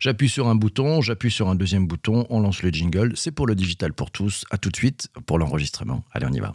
J'appuie sur un bouton, j'appuie sur un deuxième bouton, on lance le jingle. C'est pour le digital pour tous. À tout de suite pour l'enregistrement. Allez, on y va.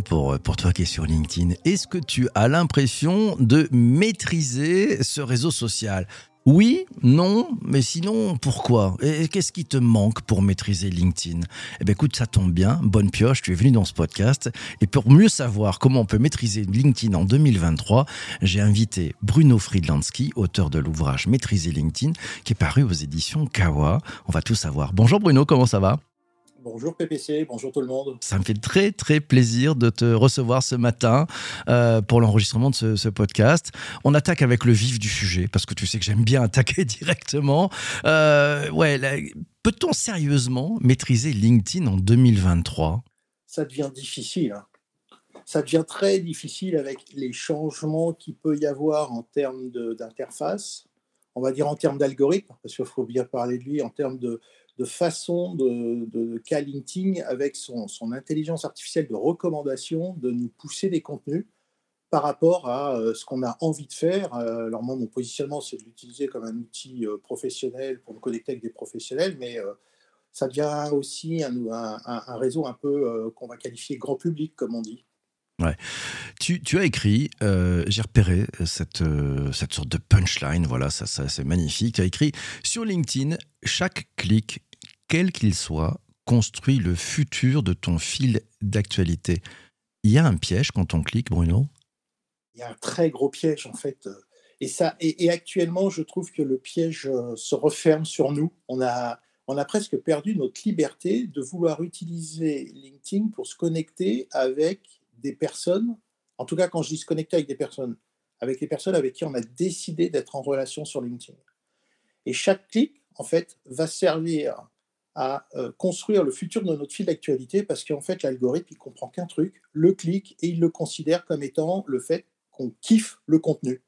Pour, pour toi qui es sur LinkedIn. Est-ce que tu as l'impression de maîtriser ce réseau social? Oui, non, mais sinon, pourquoi? Et qu'est-ce qui te manque pour maîtriser LinkedIn? Eh bien, écoute, ça tombe bien, bonne pioche, tu es venu dans ce podcast. Et pour mieux savoir comment on peut maîtriser LinkedIn en 2023, j'ai invité Bruno Friedlandsky, auteur de l'ouvrage Maîtriser LinkedIn, qui est paru aux éditions Kawa. On va tout savoir. Bonjour Bruno, comment ça va? Bonjour PPC, bonjour tout le monde. Ça me fait très très plaisir de te recevoir ce matin euh, pour l'enregistrement de ce, podcast. On attaque avec le vif du sujet parce que tu sais que j'aime bien attaquer directement. Euh, ouais, peut-on sérieusement maîtriser LinkedIn en 2023 Ça devient difficile. Hein. Ça devient très difficile avec les changements qu'il peut y avoir en termes d'interface, on va dire en termes d'algorithme, parce qu'il faut bien parler de lui, en termes de, façon de, de LinkedIn, avec son, intelligence artificielle de recommandation, de nous pousser des contenus par rapport à euh, ce qu'on a envie de faire. Euh, alors moi, mon positionnement, c'est de l'utiliser comme un outil euh, professionnel pour me connecter avec des professionnels, mais ça devient aussi un réseau un peu qu'on va qualifier grand public, comme on dit. Ouais. Tu, tu, as écrit, j'ai repéré cette, cette sorte de punchline, voilà, ça, ça c'est magnifique. Tu as écrit sur LinkedIn, chaque clic quel qu'il soit, construit le futur de ton fil d'actualité. Il y a un piège quand on clique, Bruno? Il y a un très gros piège, en fait. Et, ça, et, actuellement, je trouve que le piège euh, se referme sur nous. On a, on a presque perdu notre liberté de vouloir utiliser LinkedIn pour se connecter avec des personnes. En tout cas, quand je dis se connecter avec des personnes, avec les personnes avec qui on a décidé d'être en relation sur LinkedIn. Et chaque clic, en fait, va servir à euh, construire le futur de notre fil d'actualité parce qu'en fait, l'algorithme, il comprend qu'un truc, le clic, et il le considère comme étant le fait qu'on kiffe le contenu.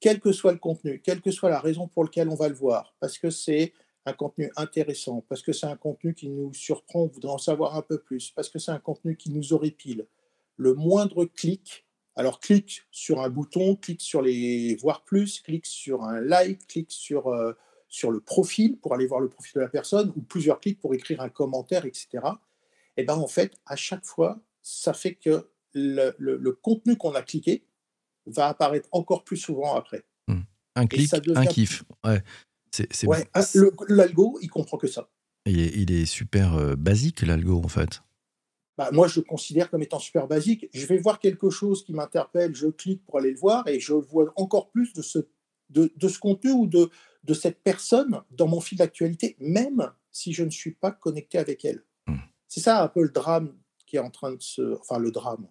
Quel que soit le contenu, quelle que soit la raison pour laquelle on va le voir, parce que c'est un contenu intéressant, parce que c'est un contenu qui nous surprend, on voudrait en savoir un peu plus, parce que c'est un contenu qui nous pile Le moindre clic, alors clique sur un bouton, clique sur les voir plus, clique sur un like, clique sur euh, sur le profil pour aller voir le profil de la personne ou plusieurs clics pour écrire un commentaire, etc. Et ben en fait, à chaque fois, ça fait que le, contenu qu'on a cliqué va apparaître encore plus souvent après. Hmm. Un clic, un kiff. Ouais. C'est, ouais, l'algo, il comprend que ça. Il est, il est super euh, basique, l'algo, en fait. Bah, moi, je le considère comme étant super basique. Je vais voir quelque chose qui m'interpelle, je clique pour aller le voir et je vois encore plus de ce, de, de ce contenu ou de, de cette personne dans mon fil d'actualité, même si je ne suis pas connecté avec elle. Hmm. C'est ça un peu le drame qui est en train de se, enfin le drame,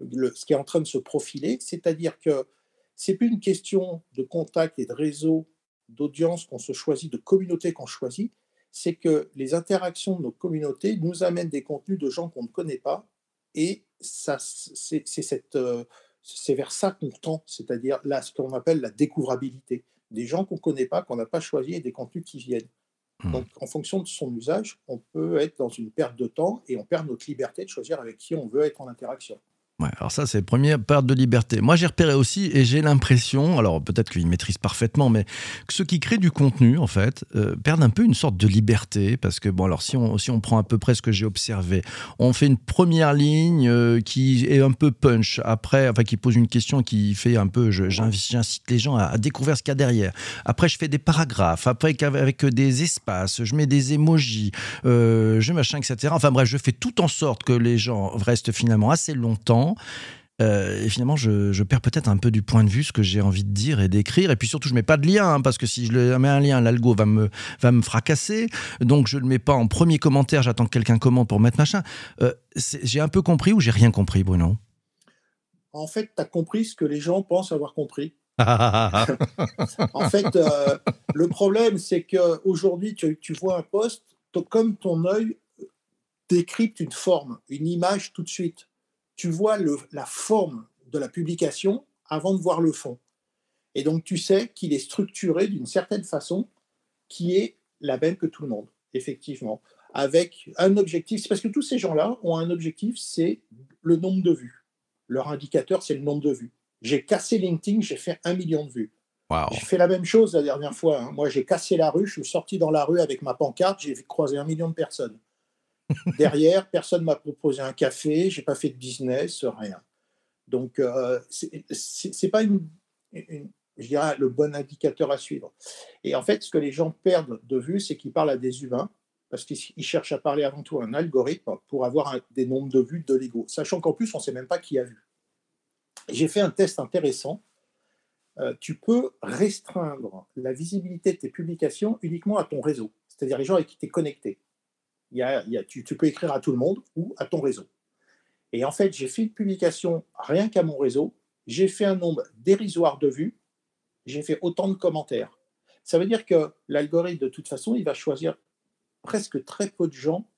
ce qui est en train de se profiler, c'est-à-dire que c'est plus une question de contact et de réseau, d'audience qu'on se choisit, de communauté qu'on choisit, c'est que les interactions de nos communautés nous amènent des contenus de gens qu'on ne connaît pas, et ça, c'est, euh, c'est vers ça qu'on tend, c'est-à-dire là ce qu'on appelle la découvrabilité des gens qu'on ne connaît pas, qu'on n'a pas choisi et des contenus qui viennent. Hmm. Donc, en fonction de son usage, on peut être dans une perte de temps et on perd notre liberté de choisir avec qui on veut être en interaction. Alors ça, c'est la première perte de liberté. Moi, j'ai repéré aussi, et j'ai l'impression, alors peut-être qu'ils maîtrisent parfaitement, mais que ceux qui créent du contenu, en fait, euh, perdent un peu une sorte de liberté, parce que, bon, alors si on, si on prend à peu près ce que j'ai observé, on fait une première ligne euh, qui est un peu punch, après, enfin, qui pose une question qui fait un peu, j'incite les gens à, découvrir ce qu'il y a derrière. Après, je fais des paragraphes, après, avec des espaces, je mets des emojis, euh, je machin, etc. Enfin bref, je fais tout en sorte que les gens restent finalement assez longtemps euh, et finalement, je, perds peut-être un peu du point de vue ce que j'ai envie de dire et d'écrire. Et puis surtout, je mets pas de lien, hein, parce que si je mets un lien, l'algo va me, va me fracasser. Donc, je le mets pas en premier commentaire, j'attends que quelqu'un commente pour mettre machin. Euh, j'ai un peu compris ou j'ai rien compris, Bruno? En fait, tu as compris ce que les gens pensent avoir compris. en fait, euh, le problème, c'est qu'aujourd'hui, tu, tu vois un poste, comme ton œil décrypte une forme, une image tout de suite. Tu vois le, la forme de la publication avant de voir le fond. Et donc, tu sais qu'il est structuré d'une certaine façon qui est la même que tout le monde, effectivement, avec un objectif. C'est parce que tous ces gens-là ont un objectif, c'est le nombre de vues. Leur indicateur, c'est le nombre de vues. J'ai cassé LinkedIn, j'ai fait un million de vues. J'ai fait la même chose la dernière fois. Hein. Moi, j'ai cassé la rue, je suis sorti dans la rue avec ma pancarte, j'ai croisé un million de personnes. Derrière, personne m'a proposé un café, j'ai pas fait de business, rien. Donc, euh, c'est pas une, le bon indicateur à suivre. Et en fait, ce que les gens perdent de vue, c'est qu'ils parlent à des humains, parce qu'ils cherchent à parler avant tout à un algorithme pour avoir des nombres de vues de l'ego, sachant qu'en plus, on ne sait même pas qui a vu. J'ai fait un test intéressant. Euh, tu peux restreindre la visibilité de tes publications uniquement à ton réseau, c'est-à-dire les gens avec qui tu es connecté. Tu peux écrire à tout le monde ou à ton réseau. Et en fait, j'ai fait une publication rien qu'à mon réseau, j'ai fait un nombre dérisoire de vues, j'ai fait autant de commentaires. Ça veut dire que l'algorithme, de toute façon, il va choisir presque très peu de gens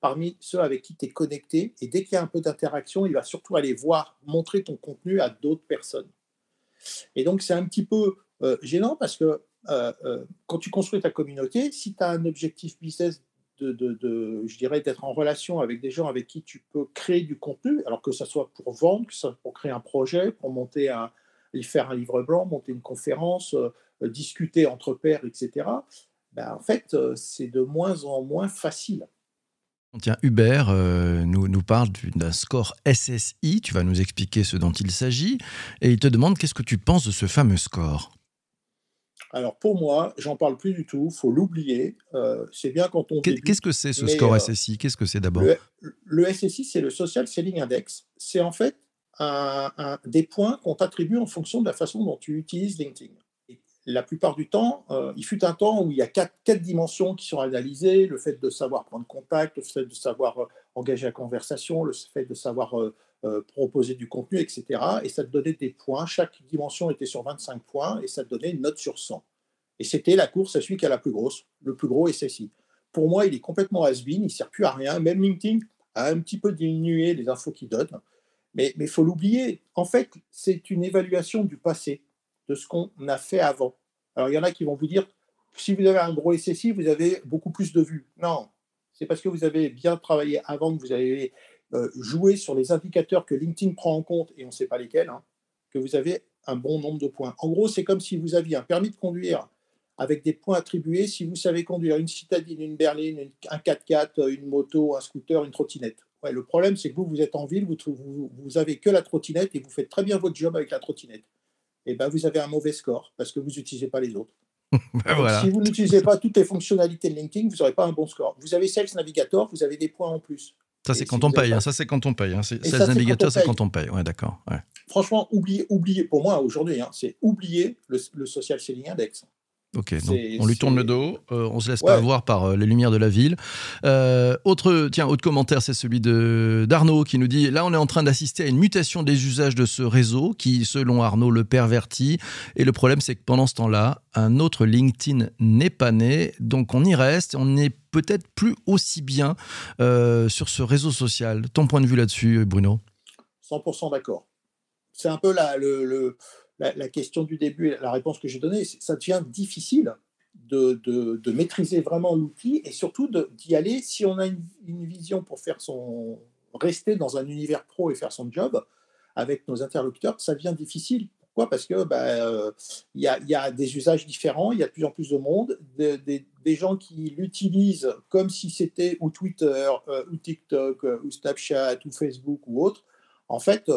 parmi ceux avec qui tu es connecté. Et dès qu'il y a un peu d'interaction, il va surtout aller voir, montrer ton contenu à d'autres personnes. Et donc, c'est un petit peu euh, gênant parce que euh, euh, quand tu construis ta communauté, si tu as un objectif business de, je dirais, d'être en relation avec des gens avec qui tu peux créer du contenu, alors que ce soit pour vendre, pour créer un projet, pour monter un, faire un livre blanc, monter une conférence, euh, euh, discuter entre pairs, etc. Ben, en fait, euh, c'est de moins en moins facile. Tiens, Hubert nous, nous parle d'un score SSI, tu vas nous expliquer ce dont il s'agit, et il te demande qu'est-ce que tu penses de ce fameux score? Alors pour moi, j'en parle plus du tout, faut l'oublier. Euh, c'est bien quand on. Qu'est-ce que c'est ce score euh, SSI Qu'est-ce que c'est d'abord? le, SSI, c'est le Social Selling Index. C'est en fait un, des points qu'on t'attribue en fonction de la façon dont tu utilises LinkedIn. la plupart du temps, euh, il fut un temps où il y a quatre, quatre, dimensions qui sont analysées le fait de savoir prendre contact, le fait de savoir engager la conversation, le fait de savoir euh, proposer du contenu, etc. Et ça te donnait des points. Chaque dimension était sur 25 points et ça te donnait une note sur 100. Et c'était la course à celui qui a la plus grosse, le plus gros SSI. Pour moi, il est complètement has-been, il ne sert plus à rien. Même LinkedIn a un petit peu diminué les infos qu'il donne. Mais il faut l'oublier. En fait, c'est une évaluation du passé, de ce qu'on a fait avant. Alors, il y en a qui vont vous dire, si vous avez un gros SSI, vous avez beaucoup plus de vues. Non, c'est parce que vous avez bien travaillé avant que vous avez euh, jouer sur les indicateurs que LinkedIn prend en compte, et on ne sait pas lesquels, hein, que vous avez un bon nombre de points. En gros, c'est comme si vous aviez un permis de conduire avec des points attribués si vous savez conduire une citadine, une berline, un 4x4, une moto, un scooter, une trottinette. Ouais, le problème, c'est que vous, vous êtes en ville, vous, vous, vous avez que la trottinette et vous faites très bien votre job avec la trottinette. Et eh ben, vous avez un mauvais score parce que vous n'utilisez pas les autres. Ben si vous n'utilisez pas toutes les fonctionnalités de LinkedIn, vous n'aurez pas un bon score. Vous avez Sales Navigator, vous avez des points en plus. Ça, c'est quand, on paye, hein, ça, c'est quand on paye. Hein. C'est navigateur, c'est quand on paye. Ouais, d'accord. Ouais. Franchement, oubliez, oubliez, pour moi, aujourd'hui, hein, c'est oublier le, le, Social Selling Index. Ok, donc on lui tourne le dos, euh, on se laisse pas avoir par euh, les lumières de la ville. Euh, autre, tiens, autre commentaire, c'est celui de d'Arnaud qui nous dit là, on est en train d'assister à une mutation des usages de ce réseau qui, selon Arnaud, le pervertit. Et le problème, c'est que pendant ce temps-là, un autre LinkedIn n'est pas né, donc on y reste. On n'est peut-être plus aussi bien sur ce réseau social. Ton point de vue là-dessus, Bruno? 100% d'accord. C'est un peu la, le, le la, question du début la réponse que j'ai donnée, ça devient difficile de, de, maîtriser vraiment l'outil et surtout d'y aller si on a une, vision pour faire son rester dans un univers pro et faire son job avec nos interlocuteurs, ça devient difficile. Pourquoi? Parce que bah, euh, il y, a, y, a, des usages différents, il y a de plus en plus de monde, des gens qui l'utilisent comme si c'était ou Twitter, euh, ou TikTok, euh, ou Snapchat, ou Facebook ou autre. En fait,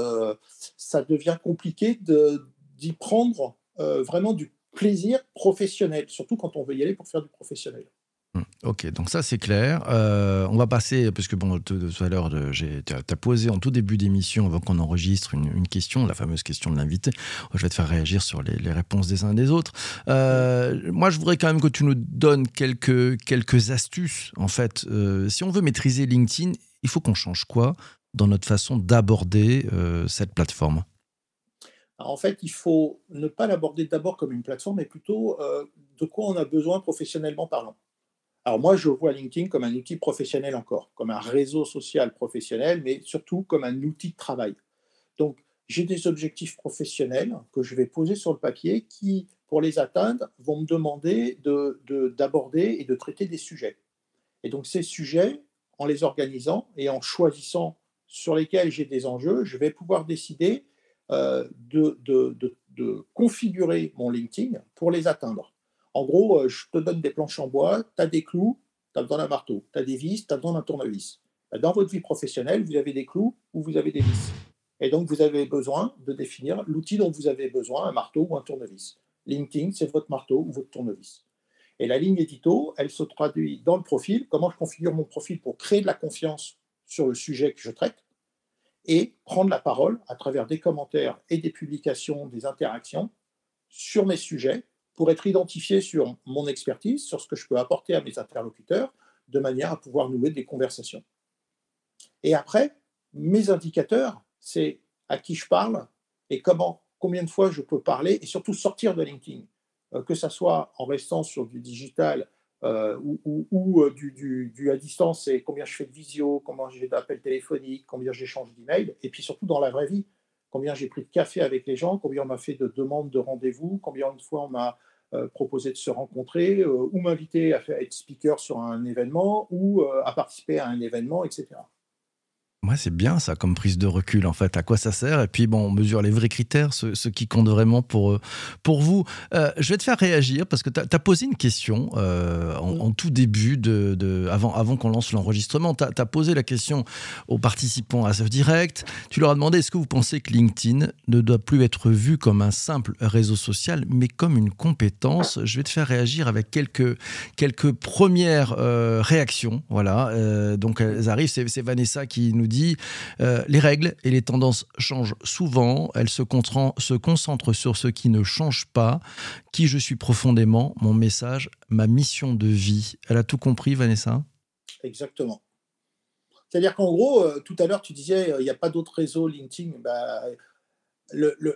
ça devient compliqué de, d'y prendre euh, vraiment du plaisir professionnel, surtout quand on veut y aller pour faire du professionnel. Hum, ok, donc ça c'est clair. Euh, on va passer, parce que bon, tout, à l'heure, tu as, posé en tout début d'émission, avant qu'on enregistre, une, question, la fameuse question de l'invité. Je vais te faire réagir sur les, réponses des uns et des autres. Euh, moi, je voudrais quand même que tu nous donnes quelques, quelques astuces. En fait, si on veut maîtriser LinkedIn, il faut qu'on change quoi dans notre façon d'aborder euh, cette plateforme? En fait, il faut ne pas l'aborder d'abord comme une plateforme, mais plutôt euh, de quoi on a besoin professionnellement parlant. Alors moi, je vois LinkedIn comme un outil professionnel encore, comme un réseau social professionnel, mais surtout comme un outil de travail. Donc, j'ai des objectifs professionnels que je vais poser sur le papier qui, pour les atteindre, vont me demander d'aborder de, et de traiter des sujets. Et donc ces sujets, en les organisant et en choisissant sur lesquels j'ai des enjeux, je vais pouvoir décider euh, de, configurer mon LinkedIn pour les atteindre. En gros, euh, je te donne des planches en bois, tu as des clous, tu as besoin d'un marteau, tu as des vis, tu as besoin d'un tournevis. Dans votre vie professionnelle, vous avez des clous ou vous avez des vis. Et donc, vous avez besoin de définir l'outil dont vous avez besoin, un marteau ou un tournevis. LinkedIn, c'est votre marteau ou votre tournevis. Et la ligne édito, elle se traduit dans le profil, comment je configure mon profil pour créer de la confiance sur le sujet que je traite? Et prendre la parole à travers des commentaires et des publications, des interactions sur mes sujets pour être identifié sur mon expertise, sur ce que je peux apporter à mes interlocuteurs, de manière à pouvoir nouer des conversations. Et après, mes indicateurs, c'est à qui je parle et comment, combien de fois je peux parler et surtout sortir de LinkedIn, euh, que ce soit en restant sur du digital euh, ou, euh, du, à distance, c'est combien je fais de visio, combien j'ai d'appels téléphoniques, combien j'échange d'emails, et puis surtout dans la vraie vie, combien j'ai pris de café avec les gens, combien on m'a fait de demandes de rendez-vous, combien de fois on m'a proposé de se rencontrer, ou m'inviter à, à, être speaker sur un événement, ou à participer à un événement, etc. Ouais, c'est bien ça comme prise de recul en fait. À quoi ça sert? Et puis bon, on mesure les vrais critères, ce, qui compte vraiment pour, euh, pour vous. Euh, je vais te faire réagir parce que tu as, posé une question euh, en, tout début, de, de avant, avant qu'on lance l'enregistrement. Tu as, posé la question aux participants à ce direct. Tu leur as demandé est-ce que vous pensez que LinkedIn ne doit plus être vu comme un simple réseau social, mais comme une compétence? Je vais te faire réagir avec quelques, quelques premières réactions. Voilà. donc elles arrivent. C'est Vanessa qui nous dit euh, les règles et les tendances changent souvent. Elles se, se concentrent sur ce qui ne change pas. Qui je suis profondément, mon message, ma mission de vie. Elle a tout compris, Vanessa? Exactement. C'est-à-dire qu'en gros, euh, tout à l'heure, tu disais, euh, il n'y a pas d'autres réseaux LinkedIn. Bah,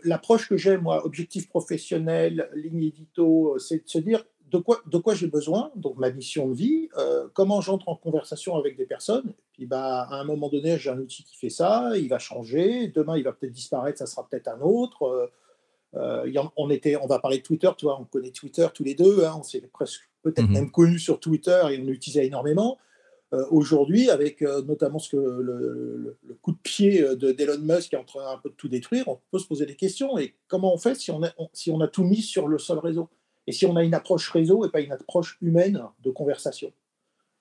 L'approche que j'ai, moi, objectif professionnel, ligne édito, c'est de se dire, de quoi, de quoi j'ai besoin, donc ma mission de vie, euh, comment j'entre en conversation avec des personnes. puis bah, à un moment donné, j'ai un outil qui fait ça, il va changer, demain il va peut-être disparaître, ça sera peut-être un autre. Euh, euh, on, était, on va parler de Twitter, tu vois, on connaît Twitter tous les deux, hein, on s'est presque peut-être mhm. même connus sur Twitter et on l'utilisait énormément. Aujourd'hui, avec notamment ce que le, coup de pied d'Elon Musk qui est en train un peu de tout détruire, on peut se poser des questions. Et comment on fait si on a, si on a tout mis sur le seul réseau? Et si on a une approche réseau et pas une approche humaine de conversation.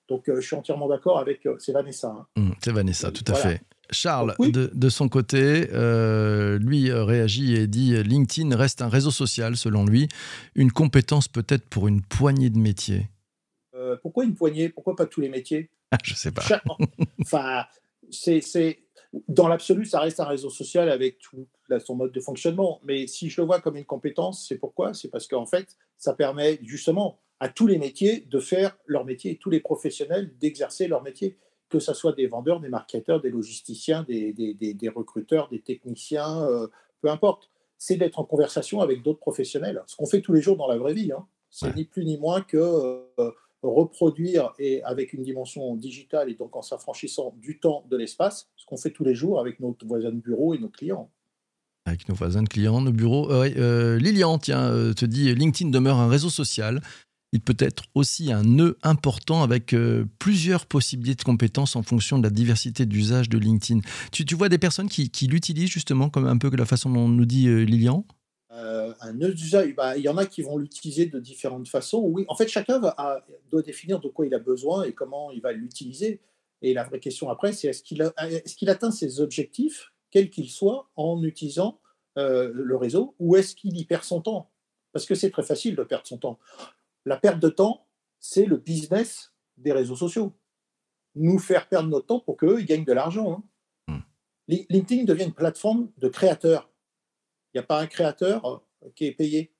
Donc euh, je suis entièrement d'accord avec, euh, c'est Vanessa. Hein. Mmh, c'est Vanessa, tout à fait. Charles, de, son côté, euh, lui réagit et dit LinkedIn reste un réseau social, selon lui, une compétence peut-être pour une poignée de métiers. pourquoi une poignée? Pourquoi pas tous les métiers? Je sais pas. enfin, c'est dans l'absolu, ça reste un réseau social avec tout son mode de fonctionnement. Mais si je le vois comme une compétence, c'est pourquoi? C'est parce qu'en fait, ça permet justement à tous les métiers de faire leur métier, tous les professionnels d'exercer leur métier, que ce soit des vendeurs, des marketeurs, des logisticiens, des, des, recruteurs, des techniciens, euh, peu importe. C'est d'être en conversation avec d'autres professionnels. Ce qu'on fait tous les jours dans la vraie vie. Hein. C'est ni plus ni moins que euh, reproduire et avec une dimension digitale et donc en s'affranchissant du temps, de l'espace, ce qu'on fait tous les jours avec nos voisins de bureau et nos clients. Avec nos voisins de clients, nos bureaux. Euh, euh, Lilian, tiens, euh, te dit LinkedIn demeure un réseau social. Il peut être aussi un nœud important avec plusieurs possibilités de compétences en fonction de la diversité d'usage de LinkedIn. Tu, vois des personnes qui, qui l'utilisent justement comme un peu la façon dont nous dit Lilian? Euh, un nœud d'usage, bah, il y en a qui vont l'utiliser de différentes façons. Oui, en fait, chacun va, doit définir de quoi il a besoin et comment il va l'utiliser. Et la vraie question après, c'est est-ce qu'il est atteint ses objectifs, quels qu'ils soient, en utilisant euh, le réseau, ou est-ce qu'il y perd son temps? Parce que c'est très facile de perdre son temps. La perte de temps, c'est le business des réseaux sociaux. Nous faire perdre notre temps pour qu'eux, ils gagnent de l'argent. Hein. Hmm. LinkedIn devient une plateforme de créateurs n'y a pas un créateur euh, qui est payé.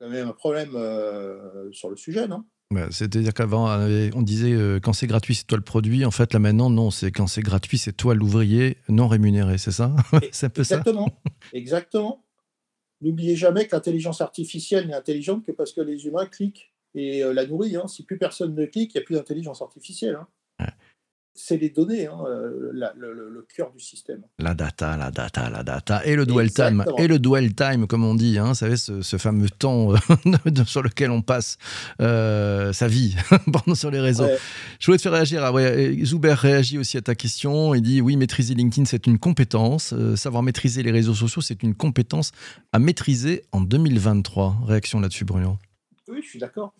Il y a même un problème euh, sur le sujet, non? C'est-à-dire qu'avant, on disait euh, quand c'est gratuit, c'est toi le produit. En fait, là maintenant, non, c'est quand c'est gratuit, c'est toi l'ouvrier non rémunéré, c'est ça? C'est un peu Exactement. ça Exactement. N'oubliez jamais que l'intelligence artificielle n'est intelligente que parce que les humains cliquent et euh, la nourrissent. Hein. Si plus personne ne clique, il n'y a plus d'intelligence artificielle. Hein c'est les données, hein, euh, le, cœur du système. La data, la data, la data. Et le dwell time, et le dwell time, comme on dit, hein, vous savez, ce, fameux temps euh, sur lequel on passe euh, sa vie pendant sur les réseaux. Je voulais te faire réagir. Ah Zuber réagit aussi à ta question. Il dit oui, maîtriser LinkedIn, c'est une compétence. savoir maîtriser les réseaux sociaux, c'est une compétence à maîtriser en 2023. Réaction là-dessus, Bruno? Oui, je suis d'accord.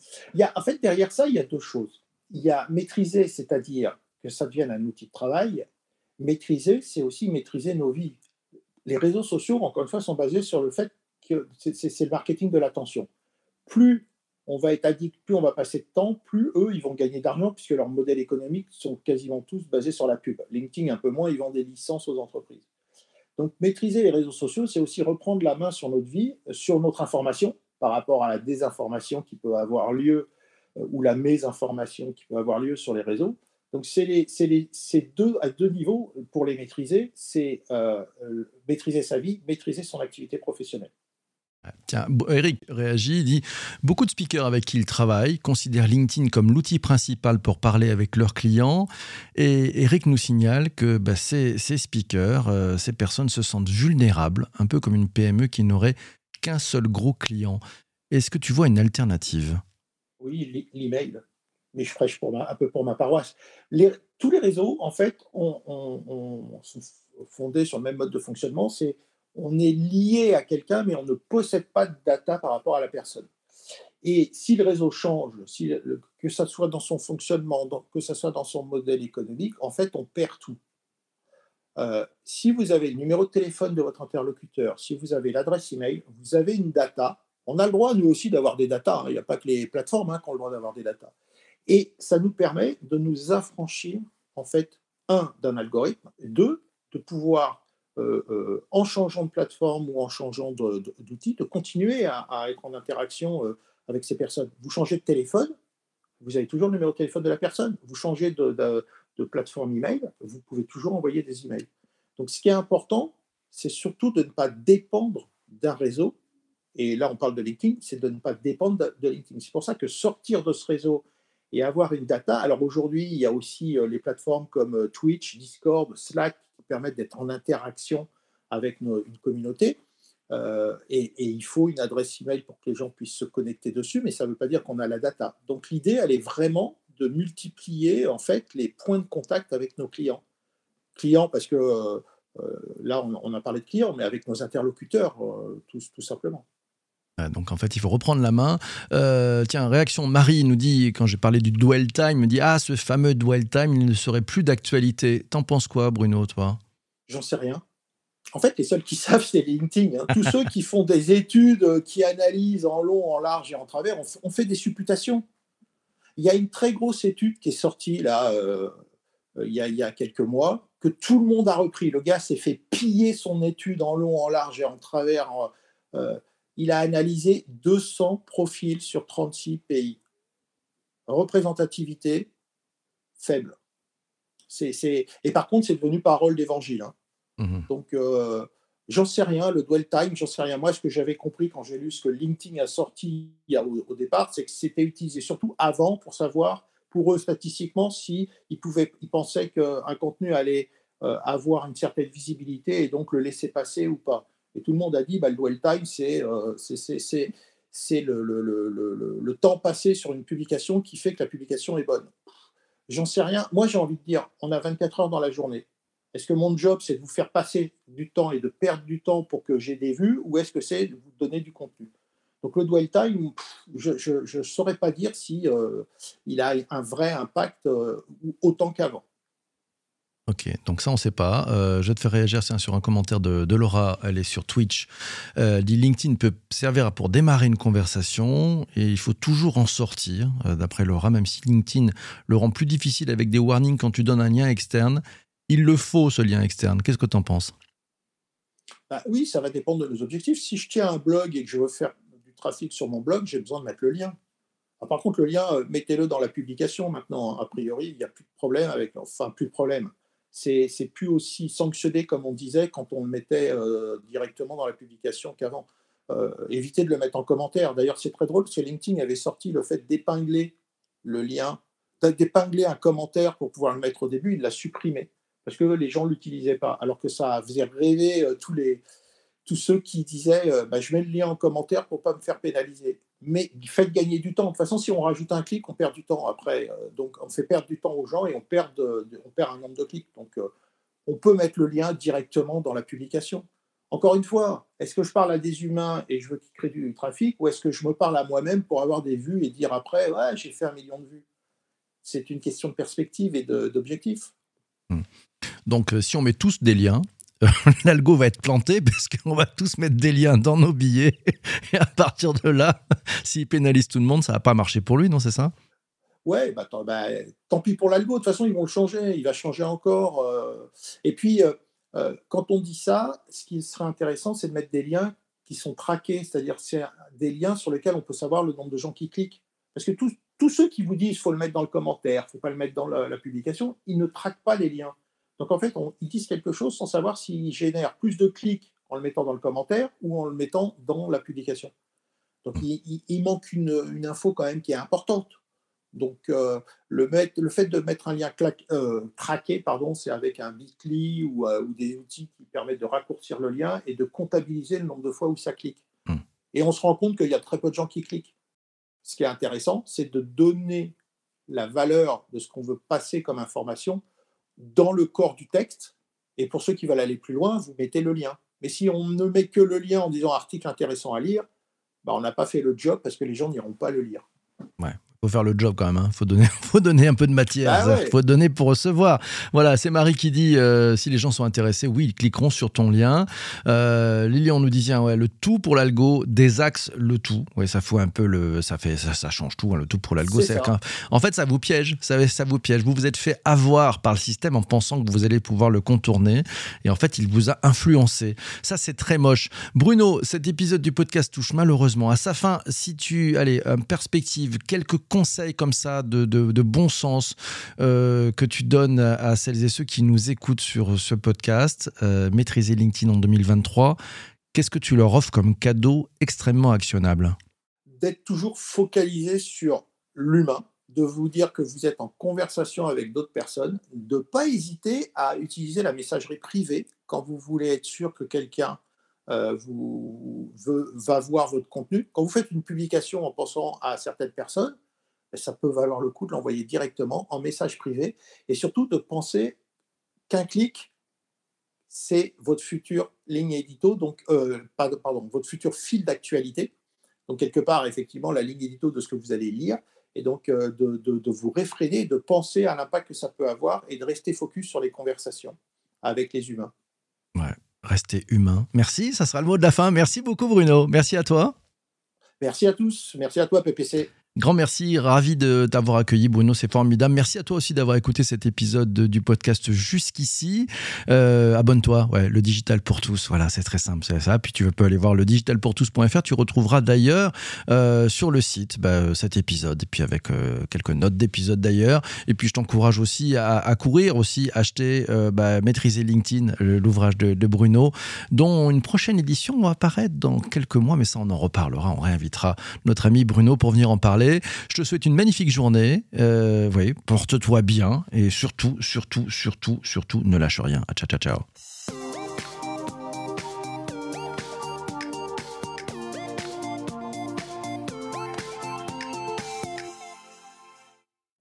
En fait, derrière ça, il y a deux choses. Il y a maîtriser, c'est-à-dire que ça devienne un outil de travail. Maîtriser, c'est aussi maîtriser nos vies. Les réseaux sociaux, encore une fois, sont basés sur le fait que c'est le marketing de l'attention. Plus on va être addict, plus on va passer de temps, plus eux, ils vont gagner d'argent puisque leurs modèles économiques sont quasiment tous basés sur la pub. LinkedIn, un peu moins, ils vendent des licences aux entreprises. Donc, maîtriser les réseaux sociaux, c'est aussi reprendre la main sur notre vie, sur notre information par rapport à la désinformation qui peut avoir lieu euh, ou la mésinformation qui peut avoir lieu sur les réseaux. Donc, c'est deux, à deux niveaux pour les maîtriser. C'est euh, euh, maîtriser sa vie, maîtriser son activité professionnelle. Ah, tiens, Eric réagit, il dit Beaucoup de speakers avec qui il travaille considèrent LinkedIn comme l'outil principal pour parler avec leurs clients. Et Eric nous signale que bah, ces, speakers, euh, ces personnes se sentent vulnérables, un peu comme une PME qui n'aurait qu'un seul gros client. Est-ce que tu vois une alternative? Oui, l'email mais je prêche un peu pour ma paroisse. Tous les réseaux, en fait, on, sont fondés sur le même mode de fonctionnement. C'est on est lié à quelqu'un, mais on ne possède pas de data par rapport à la personne. Et si le réseau change, que ce soit dans son fonctionnement, que ce soit dans son modèle économique, en fait, on perd tout. Euh, si vous avez le numéro de téléphone de votre interlocuteur, si vous avez l'adresse email, vous avez une data. On a le droit, nous aussi, d'avoir des data. Hein. Il n'y a pas que les plateformes hein, qui ont le droit d'avoir des data. Et ça nous permet de nous affranchir, en fait, un, d'un algorithme, deux, de pouvoir, euh, euh, en changeant de plateforme ou en changeant d'outil, de, continuer à, être en interaction euh, avec ces personnes. Vous changez de téléphone, vous avez toujours le numéro de téléphone de la personne. Vous changez de, de plateforme email, vous pouvez toujours envoyer des emails. Donc, ce qui est important, c'est surtout de ne pas dépendre d'un réseau. Et là, on parle de LinkedIn, c'est de ne pas dépendre de LinkedIn. C'est pour ça que sortir de ce réseau et avoir une data. Alors aujourd'hui, il y a aussi euh, les plateformes comme euh, Twitch, Discord, Slack qui permettent d'être en interaction avec une communauté. Euh, et, il faut une adresse email pour que les gens puissent se connecter dessus, mais ça ne veut pas dire qu'on a la data. Donc l'idée, elle est vraiment de multiplier en fait les points de contact avec nos clients. Clients parce que là, on, a parlé de clients, mais avec nos interlocuteurs, tout simplement. Donc en fait, il faut reprendre la main. Euh, tiens, réaction Marie nous dit, quand j'ai parlé du dwell time, me dit Ah, ce fameux dwell time, il ne serait plus d'actualité. T'en penses quoi, Bruno, toi? J'en sais rien. En fait, les seuls qui savent, c'est LinkedIn. Hein. Tous ceux qui font des études, euh, qui analysent en long, en large et en travers, on, fait des supputations. Il y a une très grosse étude qui est sortie là, euh, il, y a, quelques mois, que tout le monde a repris. Le gars s'est fait piller son étude en long, en large et en travers il a analysé 200 profils sur 36 pays. Représentativité faible. Et par contre, c'est devenu parole d'évangile. Hein. Mmh Donc, euh, j'en sais rien, le dwell time, j'en sais rien. Moi, ce que j'avais compris quand j'ai lu ce que LinkedIn a sorti au, départ, c'est que c'était utilisé surtout avant pour savoir, pour eux, statistiquement, s'ils si ils pensaient qu'un contenu allait euh, avoir une certaine visibilité et donc le laisser passer ou pas. Et tout le monde a dit, bah, le dwell time, c'est le, temps passé sur une publication qui fait que la publication est bonne. J'en sais rien. Moi, j'ai envie de dire, on a 24 heures dans la journée. Est-ce que mon job, c'est de vous faire passer du temps et de perdre du temps pour que j'ai des vues, ou est-ce que c'est de vous donner du contenu? Donc le dwell time, je ne saurais pas dire si euh, a un vrai impact euh, autant qu'avant. Ok, donc ça on ne sait pas. Euh, je vais te faire réagir sur un commentaire de, Laura, elle est sur Twitch. Euh, dit LinkedIn peut servir pour démarrer une conversation et il faut toujours en sortir, euh, d'après Laura, même si LinkedIn le rend plus difficile avec des warnings quand tu donnes un lien externe. Il le faut ce lien externe. Qu'est-ce que tu en penses? Bah Oui, ça va dépendre de nos objectifs. Si je tiens un blog et que je veux faire du trafic sur mon blog, j'ai besoin de mettre le lien. Ah, par contre, le lien, mettez-le dans la publication maintenant. A priori, il n'y a plus de problème avec. Enfin, plus de problème. C'est plus aussi sanctionné comme on disait quand on le mettait euh, directement dans la publication qu'avant. Euh, évitez de le mettre en commentaire. D'ailleurs, c'est très drôle parce que LinkedIn avait sorti le fait d'épingler le lien, d'épingler un commentaire pour pouvoir le mettre au début. Il l'a supprimé parce que les gens ne l'utilisaient pas. Alors que ça faisait rêver tous, les, tous ceux qui disaient bah, Je mets le lien en commentaire pour ne pas me faire pénaliser mais faites gagner du temps. De toute façon, si on rajoute un clic, on perd du temps après. Euh, donc, on fait perdre du temps aux gens et on perd, on perd un nombre de clics. Donc, euh, on peut mettre le lien directement dans la publication. Encore une fois, est-ce que je parle à des humains et je veux qu'ils créent du trafic ou est-ce que je me parle à moi-même pour avoir des vues et dire après, ouais, j'ai fait un million de vues C'est une question de perspective et d'objectif. Hmm. Donc, euh, si on met tous des liens, l'algo va être planté parce qu'on va tous mettre des liens dans nos billets. Et à partir de là, s'il pénalise tout le monde, ça va pas marcher pour lui, non, c'est ça? Ouais, bah, bah, tant pis pour l'algo. De toute façon, ils vont le changer. Il va changer encore. Euh. Et puis, euh, euh, quand on dit ça, ce qui serait intéressant, c'est de mettre des liens qui sont traqués, c'est-à-dire c'est des liens sur lesquels on peut savoir le nombre de gens qui cliquent. Parce que tous, ceux qui vous disent qu'il faut le mettre dans le commentaire, il ne faut pas le mettre dans la publication, ils ne traquent pas les liens. Donc en fait, ils disent quelque chose sans savoir s'ils génèrent plus de clics en le mettant dans le commentaire ou en le mettant dans la publication. Donc il, manque une, info quand même qui est importante. Donc euh, le, fait de mettre un lien euh, traqué, pardon, c'est avec un Bitly ou, euh, ou, des outils qui permettent de raccourcir le lien et de comptabiliser le nombre de fois où ça clique. Hmm. Et on se rend compte qu'il y a très peu de gens qui cliquent. Ce qui est intéressant, c'est de donner la valeur de ce qu'on veut passer comme information dans le corps du texte. Et pour ceux qui veulent aller plus loin, vous mettez le lien. Mais si on ne met que le lien en disant article intéressant à lire, bah on n'a pas fait le job parce que les gens n'iront pas le lire. Faut faire le job quand même. Hein. faut, donner, faut donner un peu de matière. Bah faut donner pour recevoir. Voilà, c'est Marie qui dit euh, si les gens sont intéressés, oui, ils cliqueront sur ton lien. Euh, Lilian nous disait ouais, le tout pour l'algo, des axes, le tout. Ouais, ça fout un peu le. Ça, fait, ça, change tout. Hein, le tout pour l'algo. C'est en fait, ça vous piège. Ça, ça vous piège. Vous vous êtes fait avoir par le système en pensant que vous allez pouvoir le contourner. Et en fait, il vous a influencé. Ça, c'est très moche. Bruno, cet épisode du podcast touche malheureusement à sa fin. Si tu. Allez, perspective, quelques conseils comme ça de, de, bon sens euh, que tu donnes à celles et ceux qui nous écoutent sur ce podcast, euh, maîtriser LinkedIn en 2023, qu'est-ce que tu leur offres comme cadeau extrêmement actionnable? D'être toujours focalisé sur l'humain, de vous dire que vous êtes en conversation avec d'autres personnes, de ne pas hésiter à utiliser la messagerie privée quand vous voulez être sûr que quelqu'un euh, vous va voir votre contenu. Quand vous faites une publication en pensant à certaines personnes, ça peut valoir le coup de l'envoyer directement en message privé et surtout de penser qu'un clic, c'est votre future ligne édito, donc euh, pardon, votre futur fil d'actualité. Donc quelque part, effectivement, la ligne édito de ce que vous allez lire et donc euh, de, de, vous réfréner, de penser à l'impact que ça peut avoir et de rester focus sur les conversations avec les humains. Ouais, rester humain. Merci, ça sera le mot de la fin. Merci beaucoup Bruno. Merci à toi. Merci à tous. Merci à toi PPC. Grand merci, ravi de t'avoir accueilli Bruno, c'est formidable. Merci à toi aussi d'avoir écouté cet épisode du podcast jusqu'ici. Euh, abonne-toi, ouais, le digital pour tous, voilà, c'est très simple, c'est ça. Puis tu peux aller voir le digitalpourtous.fr, tu retrouveras d'ailleurs euh, sur le site bah, cet épisode, et puis avec euh, quelques notes d'épisode d'ailleurs. Et puis je t'encourage aussi à, courir, aussi acheter, bah, maîtriser LinkedIn, l'ouvrage de, de, Bruno, dont une prochaine édition va apparaître dans quelques mois, mais ça on en reparlera, on réinvitera notre ami Bruno pour venir en parler. Je te souhaite une magnifique journée. Euh, porte-toi bien et surtout, surtout, surtout, surtout, ne lâche rien. Ciao, ciao, ciao.